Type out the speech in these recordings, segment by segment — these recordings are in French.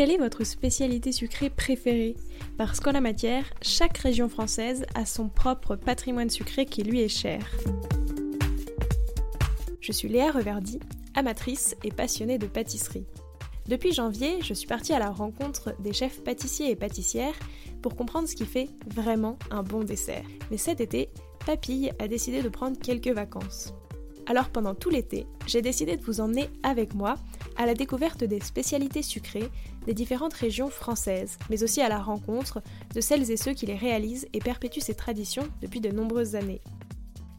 Quelle est votre spécialité sucrée préférée? Parce qu'en la matière, chaque région française a son propre patrimoine sucré qui lui est cher. Je suis Léa Reverdy, amatrice et passionnée de pâtisserie. Depuis janvier, je suis partie à la rencontre des chefs pâtissiers et pâtissières pour comprendre ce qui fait vraiment un bon dessert. Mais cet été, Papille a décidé de prendre quelques vacances. Alors pendant tout l'été, j'ai décidé de vous emmener avec moi à la découverte des spécialités sucrées des différentes régions françaises, mais aussi à la rencontre de celles et ceux qui les réalisent et perpétuent ces traditions depuis de nombreuses années.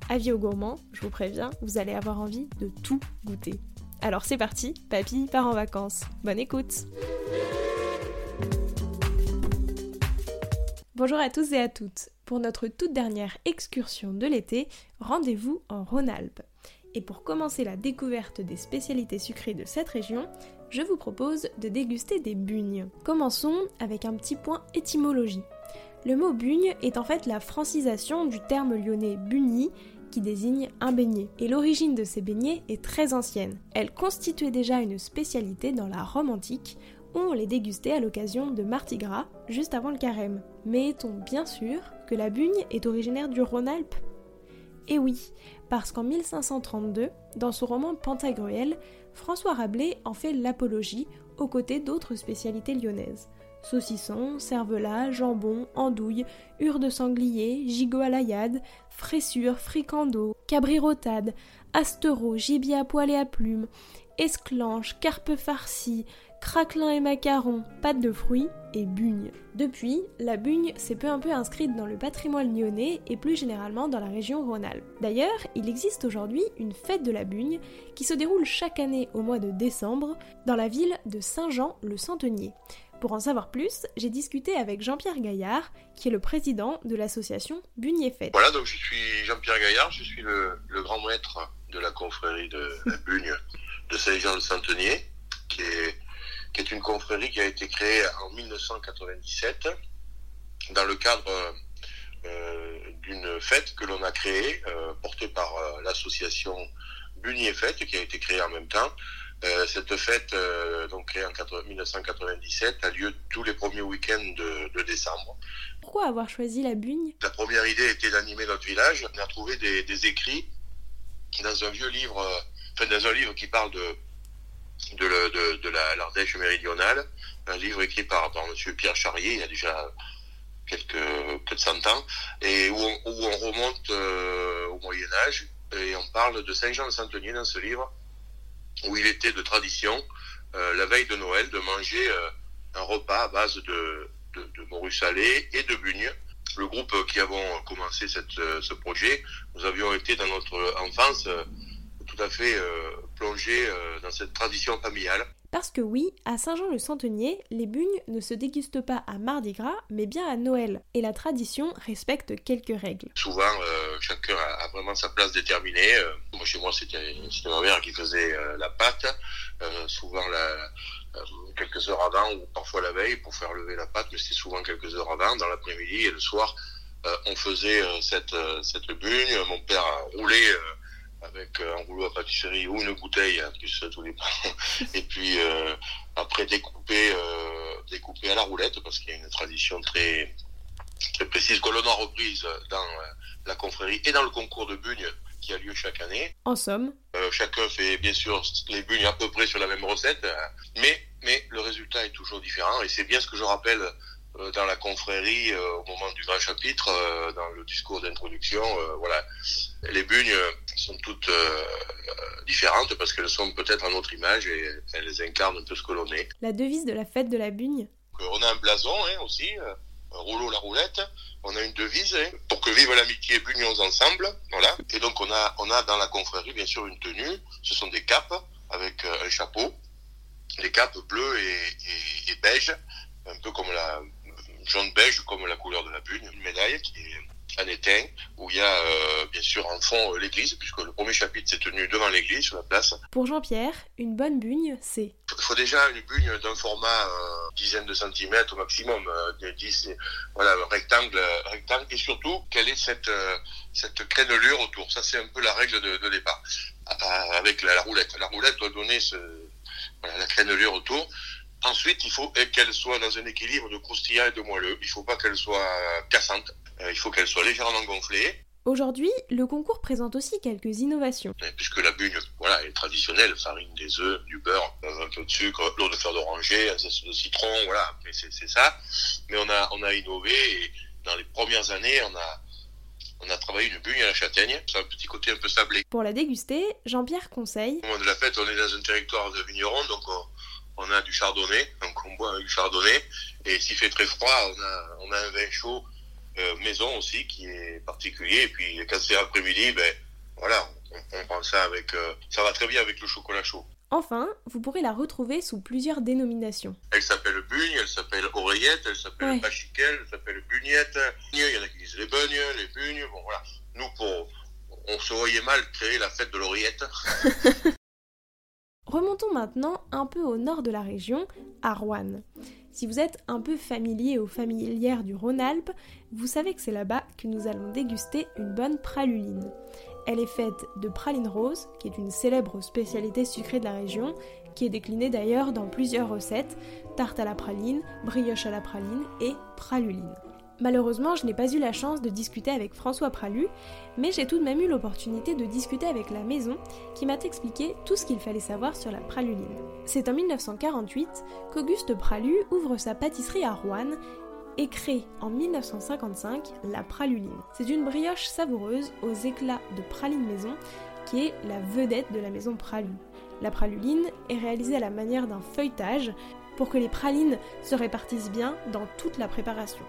Avis aux gourmands, je vous préviens, vous allez avoir envie de tout goûter. Alors c'est parti, papy part en vacances. Bonne écoute Bonjour à tous et à toutes. Pour notre toute dernière excursion de l'été, rendez-vous en Rhône-Alpes. Et pour commencer la découverte des spécialités sucrées de cette région, je vous propose de déguster des bugnes. Commençons avec un petit point étymologie. Le mot bugne est en fait la francisation du terme lyonnais bugny qui désigne un beignet. Et l'origine de ces beignets est très ancienne. Elle constituait déjà une spécialité dans la Rome antique où on les dégustait à l'occasion de Mardi Gras, juste avant le carême. Mais est-on bien sûr que la bugne est originaire du Rhône-Alpes? Eh oui, parce qu'en 1532, dans son roman Pantagruel, François Rabelais en fait l'apologie aux côtés d'autres spécialités lyonnaises. Saucisson, cervelas, jambon, andouille, hure de sanglier, gigot à l'aillade, fraissure, fricando, cabrirotade, astereau, gibier à poil et à plumes, esclanche, carpe farcie, craquelin et macarons, pâte de fruits et bugne. Depuis, la bugne s'est peu à peu inscrite dans le patrimoine lyonnais et plus généralement dans la région Rhône-Alpes. D'ailleurs, il existe aujourd'hui une fête de la bugne qui se déroule chaque année au mois de décembre dans la ville de Saint-Jean-le-Centenier. Pour en savoir plus, j'ai discuté avec Jean-Pierre Gaillard, qui est le président de l'association Bugnier Fête. Voilà, donc je suis Jean-Pierre Gaillard, je suis le, grand maître de la confrérie de la Bugne de Saint-Jean-le-Centenier, qui est, qui est une confrérie qui a été créée en 1997 dans le cadre euh, d'une fête que l'on a créée, euh, portée par euh, l'association Bugnier Fête, qui a été créée en même temps, euh, cette fête, euh, donc créée en 1997, a lieu tous les premiers week-ends de, décembre. Pourquoi avoir choisi la Bugne? La première idée était d'animer notre village. On a trouvé des, écrits dans un vieux livre, euh, enfin dans un livre qui parle de de, de, l'Ardèche méridionale, un livre écrit par, par M. Pierre Charrier, il y a déjà quelques, quelques cent ans, et où on, où on remonte au Moyen Âge, et on parle de Saint-Jean-de-Santenier dans ce livre, où il était de tradition, euh, la veille de Noël, de manger euh, un repas à base de, de, de morue salée et de bugne. Le groupe qui avons commencé cette, euh, ce projet, nous avions été dans notre enfance tout à fait plongés dans cette tradition familiale. Parce que oui, à Saint-Jean-le-Centenier, les bugnes ne se dégustent pas à Mardi Gras, mais bien à Noël. Et la tradition respecte quelques règles. Souvent, euh, chacun a, vraiment sa place déterminée. Euh, moi, chez moi, c'était ma mère qui faisait euh, la pâte. souvent, la, quelques heures avant ou parfois la veille pour faire lever la pâte, mais c'était souvent quelques heures avant, dans l'après-midi et le soir. on faisait cette, cette bugne. Mon père roulé avec euh, un rouleau à pâtisserie ou une bouteille, hein, ça tous les et puis euh, après découper, euh, découper à la roulette parce qu'il y a une tradition très très précise que l'on a reprise dans la confrérie et dans le concours de bugne qui a lieu chaque année. En somme. Chacun fait bien sûr les bugnes à peu près sur la même recette, mais, mais le résultat est toujours différent et c'est bien ce que je rappelle dans la confrérie au moment du grand chapitre, dans le discours d'introduction. voilà, les bugnes sont toutes euh, différentes parce qu'elles sont peut-être à notre image et elles incarnent un peu ce que l'on est. La devise de la fête de la bugne On a un blason hein, aussi, euh, un rouleau la roulette. On a une devise hein, pour que vive l'amitié, bugnons ensemble. Voilà. Et donc on a, on a dans la confrérie bien sûr une tenue. Ce sont des capes avec euh, un chapeau, des capes bleues et, et, beige, un peu comme la jaune beige comme la couleur de la bugne. Une médaille qui est en étain, où il y a euh, bien sûr en fond euh, l'église, puisque le premier chapitre s'est tenu devant l'église, sur la place. Pour Jean-Pierre, une bonne bugne, c'est Il faut déjà une bugne d'un format euh, dizaine de centimètres au maximum, de 10, voilà, rectangle, rectangle, et surtout quelle est cette, cette crénelure autour. Ça, c'est un peu la règle de, de départ. avec la, roulette. La roulette doit donner ce, voilà, la crénelure autour. Ensuite, il faut qu'elle soit dans un équilibre de croustillant et de moelleux. Il ne faut pas qu'elle soit cassante. Il faut qu'elle soit légèrement gonflée. Aujourd'hui, le concours présente aussi quelques innovations. Puisque la bugne, voilà, est traditionnelle, farine, des œufs, du beurre, un peu de sucre, l'eau de fleur d'oranger, un zeste de citron, voilà, c'est ça. Mais on a, on a innové et dans les premières années, on a, on a travaillé une bugne à la châtaigne, c'est un petit côté un peu sablé. Pour la déguster, Jean-Pierre conseille. Au moment de la fête, on est dans un territoire de vigneron, donc on, a du chardonnay, donc on boit du chardonnay. Et s'il fait très froid, on a, on a un vin chaud euh, maison aussi qui est particulier. Et puis quand c'est après-midi, ben voilà, on, prend ça avec. Euh, ça va très bien avec le chocolat chaud. Enfin, vous pourrez la retrouver sous plusieurs dénominations. Elle s'appelle bugne, elle s'appelle oreillette, elle s'appelle ouais. elle s'appelle bugnette. Il y en a qui disent les bugnes, les bugnes. Bon voilà, nous pour, on se voyait mal créer la fête de l'oreillette. Remontons maintenant un peu au nord de la région, à Rouen. Si vous êtes un peu familier ou familière du Rhône-Alpes, vous savez que c'est là-bas que nous allons déguster une bonne praluline. Elle est faite de praline rose, qui est une célèbre spécialité sucrée de la région, qui est déclinée d'ailleurs dans plusieurs recettes, tarte à la praline, brioche à la praline et praluline. Malheureusement, je n'ai pas eu la chance de discuter avec François Pralu, mais j'ai tout de même eu l'opportunité de discuter avec la maison qui m'a expliqué tout ce qu'il fallait savoir sur la praluline. C'est en 1948 qu'Auguste Pralu ouvre sa pâtisserie à Rouen et crée en 1955 la praluline. C'est une brioche savoureuse aux éclats de praline maison qui est la vedette de la maison Pralu. La praluline est réalisée à la manière d'un feuilletage pour que les pralines se répartissent bien dans toute la préparation.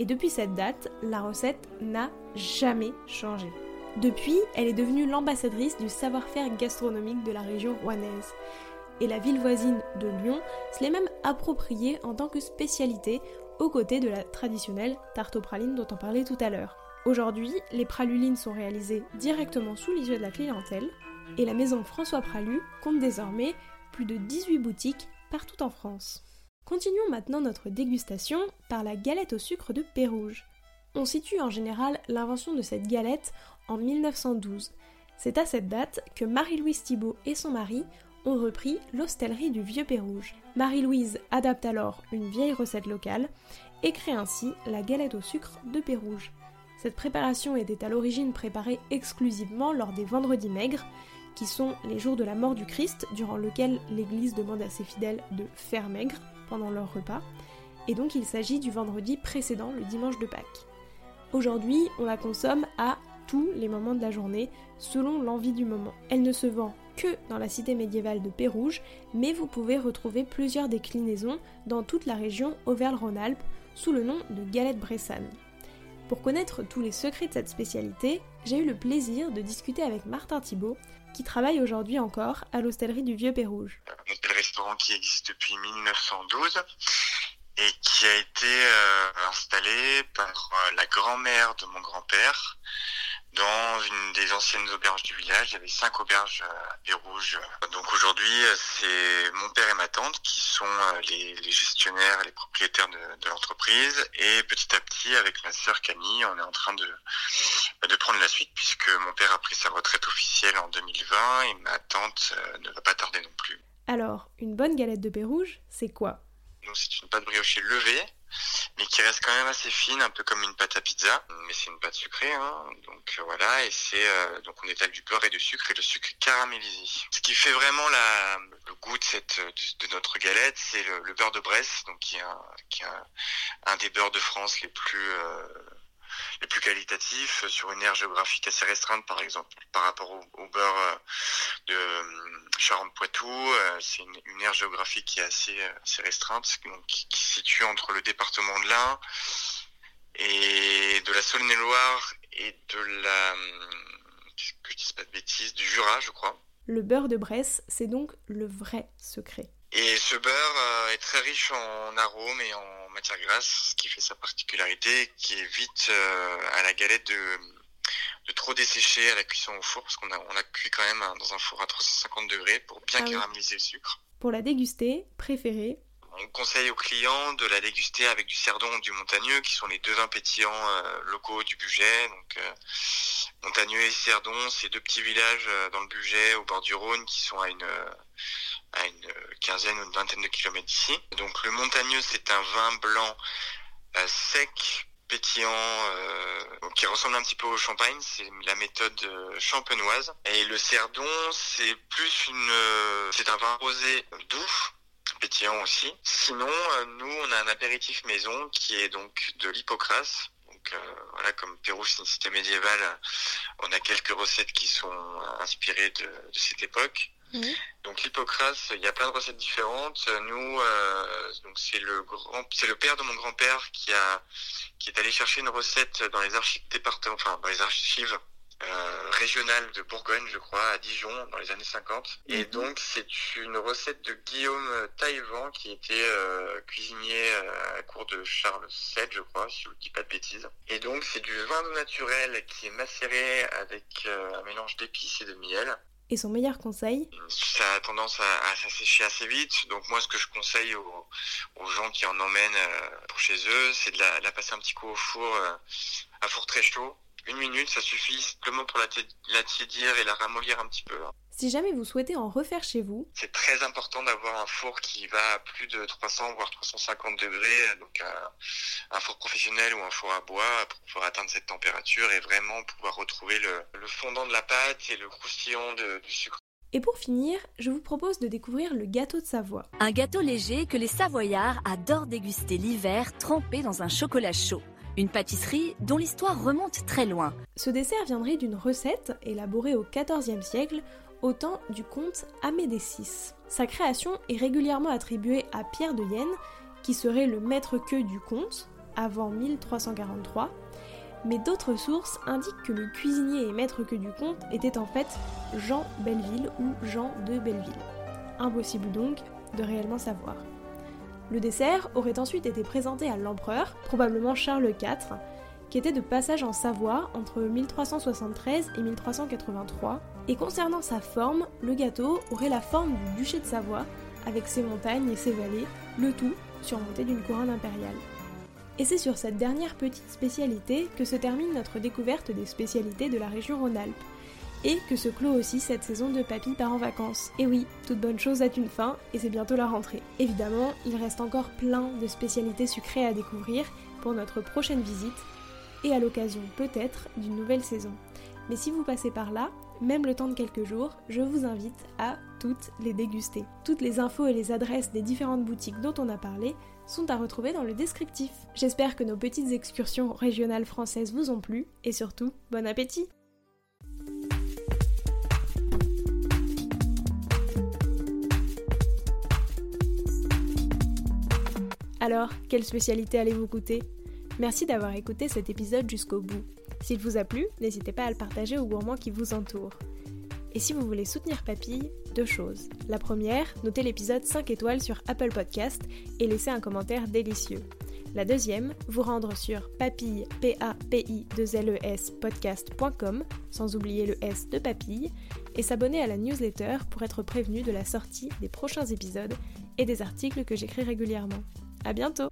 Et depuis cette date, la recette n'a jamais changé. Depuis, elle est devenue l'ambassadrice du savoir-faire gastronomique de la région rouennaise. Et la ville voisine de Lyon se l'est même appropriée en tant que spécialité aux côtés de la traditionnelle tarte aux pralines dont on parlait tout à l'heure. Aujourd'hui, les pralulines sont réalisées directement sous les yeux de la clientèle et la maison François Pralu compte désormais plus de 18 boutiques partout en France. Continuons maintenant notre dégustation par la galette au sucre de Pérouge. On situe en général l'invention de cette galette en 1912. C'est à cette date que Marie-Louise Thibault et son mari ont repris l'hostellerie du Vieux Pérouge. Marie-Louise adapte alors une vieille recette locale et crée ainsi la galette au sucre de Pérouge. Cette préparation était à l'origine préparée exclusivement lors des vendredis maigres, qui sont les jours de la mort du Christ, durant lequel l'Église demande à ses fidèles de faire maigre pendant leur repas, et donc il s'agit du vendredi précédent, le dimanche de Pâques. Aujourd'hui, on la consomme à tous les moments de la journée, selon l'envie du moment. Elle ne se vend que dans la cité médiévale de Pérouge, mais vous pouvez retrouver plusieurs déclinaisons dans toute la région Auvergne-Rhône-Alpes sous le nom de galette bressane. Pour connaître tous les secrets de cette spécialité, j'ai eu le plaisir de discuter avec Martin Thibault, qui travaille aujourd'hui encore à l'hostellerie du Vieux Pérouge. Un restaurant qui existe depuis 1912 et qui a été euh, installé par euh, la grand-mère de mon grand-père dans une des anciennes auberges du village. Il y avait cinq auberges euh, à Pérouge. Donc aujourd'hui, c'est mon père et ma tante qui sont les, gestionnaires et les propriétaires de, l'entreprise. Et petit à petit, avec ma sœur Camille, on est en train de, de prendre la suite puisque mon père a pris sa retraite officielle en 2020 et ma tante ne va pas tarder non plus. Alors, une bonne galette de Pérouge, c'est quoi? C'est une pâte briochée levée, mais qui reste quand même assez fine, un peu comme une pâte à pizza. Mais c'est une pâte sucrée, hein. donc euh, voilà. Et c'est euh, donc on étale du beurre et du sucre et le sucre caramélisé. Ce qui fait vraiment la, le goût de cette de, notre galette, c'est le, beurre de Bresse, donc qui est un, qui un, des beurres de France les plus euh, les plus qualitatifs sur une aire géographique assez restreinte, par exemple, par rapport au, beurre euh, de euh, Charente-Poitou. Euh, c'est une, aire géographique qui est assez, assez restreinte, qui, se situe entre le département de l'Ain et de la Saône-et-Loire et de la, que je pas de bêtises, du Jura, je crois. Le beurre de Bresse, c'est donc le vrai secret. Et ce beurre est très riche en arômes et en matière grasse, ce qui fait sa particularité, qui évite euh, à la galette de, de trop dessécher à la cuisson au four, parce qu'on a, on a cuit quand même dans un four à 350 degrés pour bien ah caraméliser le sucre. Pour la déguster, préférée On on conseille aux clients de la déguster avec du cerdon ou du montagneux, qui sont les deux vins pétillants locaux du budget. Donc, montagneux et cerdon, c'est deux petits villages dans le budget au bord du Rhône qui sont à une quinzaine ou une vingtaine de kilomètres d'ici. Donc le montagneux, c'est un vin blanc sec, pétillant, euh, qui ressemble un petit peu au champagne. C'est la méthode euh, champenoise. Et le cerdon, c'est plus une, euh, c'est un vin rosé doux pétillant aussi. Sinon, nous, on a un apéritif maison qui est donc de l'hypocrase. Donc voilà, comme Pérou, c'est une cité médiévale, on a quelques recettes qui sont inspirées de cette époque. Mhm. Donc l'hypocrase, il y a plein de recettes différentes. Nous, euh, donc c'est le grand, c'est le père de mon grand-père qui a, qui est allé chercher une recette dans les archives département, enfin dans les archives euh, régionales de Bourgogne, je crois, à Dijon, dans les années 50. Et mhm. donc c'est une recette de Guillaume Taïvan qui était euh, cuisinier à la cour de Charles VII, je crois, si je ne dis pas de bêtises. Et donc c'est du vin naturel qui est macéré avec un mélange d'épices et de miel. Et son meilleur conseil? Ça a tendance à, s'assécher assez vite. Donc moi, ce que je conseille aux, gens qui en emmènent euh, pour chez eux, c'est de la, passer un petit coup au four, euh, à four très chaud. Une minute, ça suffit simplement pour la, la tiédir et la ramollir un petit peu. Hein. Si jamais vous souhaitez en refaire chez vous, c'est très important d'avoir un four qui va à plus de 300 voire 350 degrés, donc un, four professionnel ou un four à bois pour pouvoir atteindre cette température et vraiment pouvoir retrouver le, fondant de la pâte et le croustillant du sucre. Et pour finir, je vous propose de découvrir le gâteau de Savoie. Un gâteau léger que les Savoyards adorent déguster l'hiver trempé dans un chocolat chaud. Une pâtisserie dont l'histoire remonte très loin. Ce dessert viendrait d'une recette élaborée au XIVe siècle au temps du comte Amédée VI. Sa création est régulièrement attribuée à Pierre de Yenne, qui serait le maître-queue du comte, avant 1343, mais d'autres sources indiquent que le cuisinier et maître-queue du comte était en fait Jean Belleville ou Jean de Belleville. Impossible donc de réellement savoir. Le dessert aurait ensuite été présenté à l'empereur, probablement Charles IV, qui était de passage en Savoie entre 1373 et 1383. Et concernant sa forme, le gâteau aurait la forme du duché de Savoie, avec ses montagnes et ses vallées, le tout surmonté d'une couronne impériale. Et c'est sur cette dernière petite spécialité que se termine notre découverte des spécialités de la région Rhône-Alpes, et que se clôt aussi cette saison de Papy part en vacances. Et oui, toute bonne chose a une fin, et c'est bientôt la rentrée. Évidemment, il reste encore plein de spécialités sucrées à découvrir pour notre prochaine visite, et à l'occasion peut-être d'une nouvelle saison. Mais si vous passez par là, même le temps de quelques jours, je vous invite à toutes les déguster. Toutes les infos et les adresses des différentes boutiques dont on a parlé sont à retrouver dans le descriptif. J'espère que nos petites excursions régionales françaises vous ont plu et surtout, bon appétit Alors, quelle spécialité allez-vous goûter? Merci d'avoir écouté cet épisode jusqu'au bout. S'il vous a plu, n'hésitez pas à le partager aux gourmands qui vous entourent. Et si vous voulez soutenir Papille, deux choses. La première, notez l'épisode 5 étoiles sur Apple Podcast et laissez un commentaire délicieux. La deuxième, vous rendre sur papille, p a p i 2 l e s sans oublier le S de papille, et s'abonner à la newsletter pour être prévenu de la sortie des prochains épisodes et des articles que j'écris régulièrement. À bientôt!